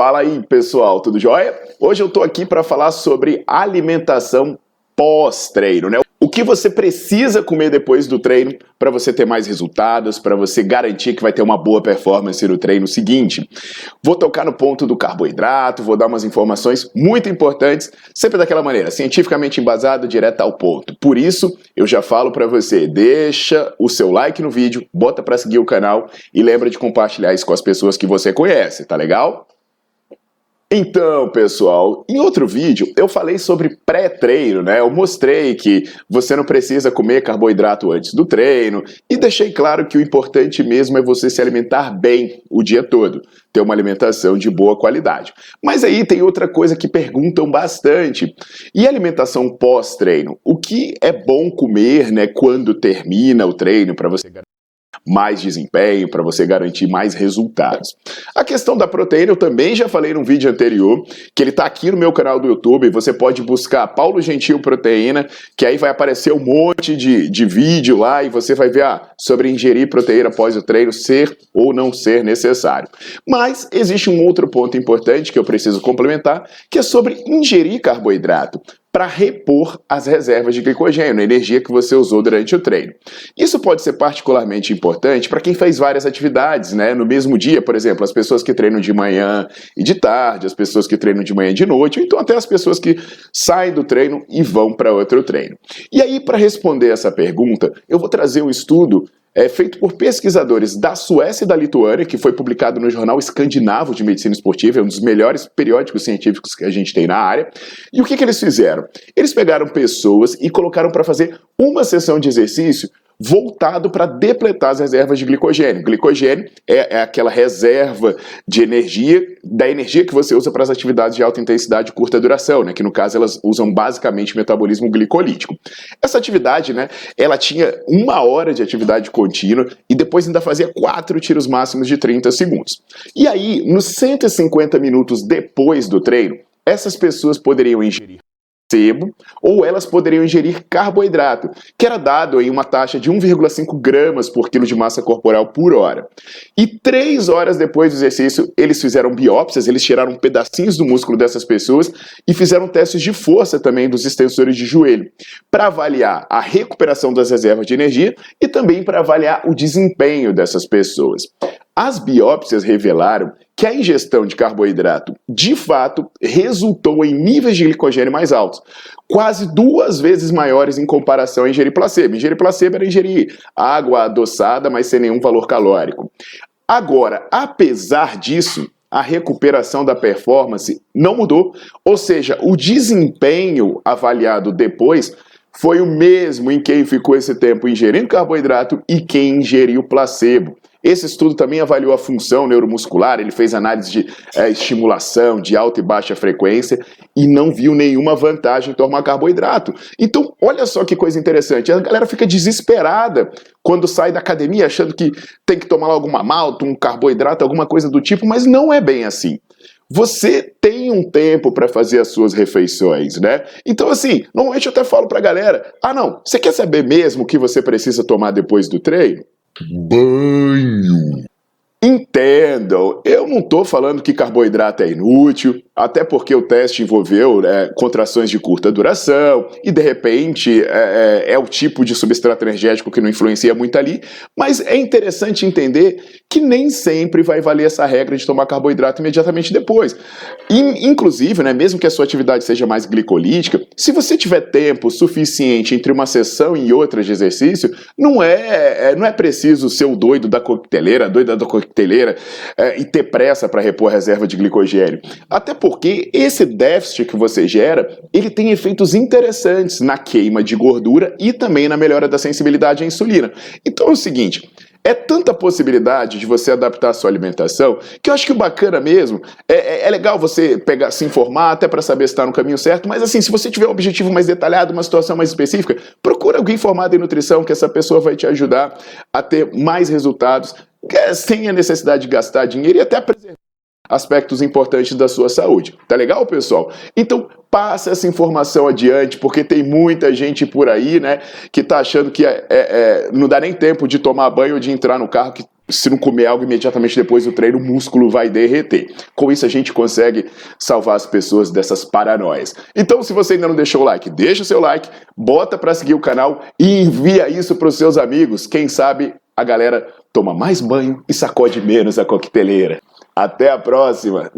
Fala aí, pessoal, tudo jóia? Hoje eu tô aqui para falar sobre alimentação pós-treino, né? O que você precisa comer depois do treino para você ter mais resultados, para você garantir que vai ter uma boa performance no treino seguinte. Vou tocar no ponto do carboidrato, vou dar umas informações muito importantes, sempre daquela maneira, cientificamente embasado, direto ao ponto. Por isso, eu já falo para você, deixa o seu like no vídeo, bota para seguir o canal e lembra de compartilhar isso com as pessoas que você conhece, tá legal? Então, pessoal, em outro vídeo eu falei sobre pré-treino, né? Eu mostrei que você não precisa comer carboidrato antes do treino e deixei claro que o importante mesmo é você se alimentar bem o dia todo, ter uma alimentação de boa qualidade. Mas aí tem outra coisa que perguntam bastante. E alimentação pós-treino? O que é bom comer, né, quando termina o treino para você mais desempenho, para você garantir mais resultados. A questão da proteína eu também já falei num vídeo anterior, que ele está aqui no meu canal do YouTube, você pode buscar Paulo Gentil Proteína, que aí vai aparecer um monte de, de vídeo lá e você vai ver ah, sobre ingerir proteína após o treino ser ou não ser necessário. Mas existe um outro ponto importante que eu preciso complementar, que é sobre ingerir carboidrato para repor as reservas de glicogênio, a energia que você usou durante o treino. Isso pode ser particularmente importante para quem faz várias atividades, né? No mesmo dia, por exemplo, as pessoas que treinam de manhã e de tarde, as pessoas que treinam de manhã e de noite, ou então até as pessoas que saem do treino e vão para outro treino. E aí, para responder essa pergunta, eu vou trazer um estudo é feito por pesquisadores da Suécia e da Lituânia, que foi publicado no Jornal Escandinavo de Medicina Esportiva, é um dos melhores periódicos científicos que a gente tem na área. E o que, que eles fizeram? Eles pegaram pessoas e colocaram para fazer uma sessão de exercício voltado para depletar as reservas de glicogênio. Glicogênio é, é, aquela reserva de energia, da energia que você usa para as atividades de alta intensidade e curta duração, né? que no caso elas usam basicamente metabolismo glicolítico. Essa atividade, né, ela tinha uma hora de atividade contínua e depois ainda fazia quatro tiros máximos de 30 segundos. E aí, nos 150 minutos depois do treino, essas pessoas poderiam ingerir sebo, ou elas poderiam ingerir carboidrato, que era dado em uma taxa de 1,5 gramas por quilo de massa corporal por hora. E três horas depois do exercício, eles fizeram biópsias, eles tiraram pedacinhos do músculo dessas pessoas e fizeram testes de força também dos extensores de joelho, para avaliar a recuperação das reservas de energia e também para avaliar o desempenho dessas pessoas. As biópsias revelaram que a ingestão de carboidrato, de fato, resultou em níveis de glicogênio mais altos, quase duas vezes maiores em comparação a ingerir placebo. Ingerir placebo era ingerir água adoçada, mas sem nenhum valor calórico. Agora, apesar disso, a recuperação da performance não mudou, ou seja, o desempenho avaliado depois foi o mesmo em quem ficou esse tempo ingerindo carboidrato e quem ingeriu placebo. Esse estudo também avaliou a função neuromuscular, ele fez análise de é, estimulação de alta e baixa frequência e não viu nenhuma vantagem em tomar carboidrato. Então, olha só que coisa interessante, a galera fica desesperada quando sai da academia achando que tem que tomar alguma malta, um carboidrato, alguma coisa do tipo, mas não é bem assim. Você tem um tempo para fazer as suas refeições, né? Então, assim, normalmente eu até falo para a galera: ah, não, você quer saber mesmo o que você precisa tomar depois do treino? banho. Entendam, eu não estou falando que carboidrato é inútil, até porque o teste envolveu né, contrações de curta duração e de repente é, é, é, o tipo de substrato energético que não influencia muito ali, mas é interessante entender que nem sempre vai valer essa regra de tomar carboidrato imediatamente depois. inclusive, né, mesmo que a sua atividade seja mais glicolítica, se você tiver tempo suficiente entre uma sessão e outra de exercício, não é, é não é preciso ser o doido da coqueteleira, doida da coqueteleira coqueteleira é, e ter pressa para repor a reserva de glicogênio. Até porque esse déficit que você gera, ele tem efeitos interessantes na queima de gordura e também na melhora da sensibilidade à insulina. Então é o seguinte, é tanta possibilidade de você adaptar a sua alimentação que eu acho que o bacana mesmo é, é, é legal você pegar, se informar até para saber se está no caminho certo, mas assim, se você tiver um objetivo mais detalhado, uma situação mais específica, procura alguém formado em nutrição que essa pessoa vai te ajudar a ter mais resultados sem a necessidade de gastar dinheiro e até preservar aspectos importantes da sua saúde. Tá legal, pessoal? Então, passa essa informação adiante, porque tem muita gente por aí, né, que tá achando que é, é, é, não dá nem tempo de tomar banho ou de entrar no carro, que se não comer algo imediatamente depois do treino, o músculo vai derreter. Com isso, a gente consegue salvar as pessoas dessas paranoias. Então, se você ainda não deixou o like, deixa o seu like, bota para seguir o canal e envia isso para os seus amigos. Quem sabe a galera toma mais banho e sacode menos a coqueteleira. Até a próxima!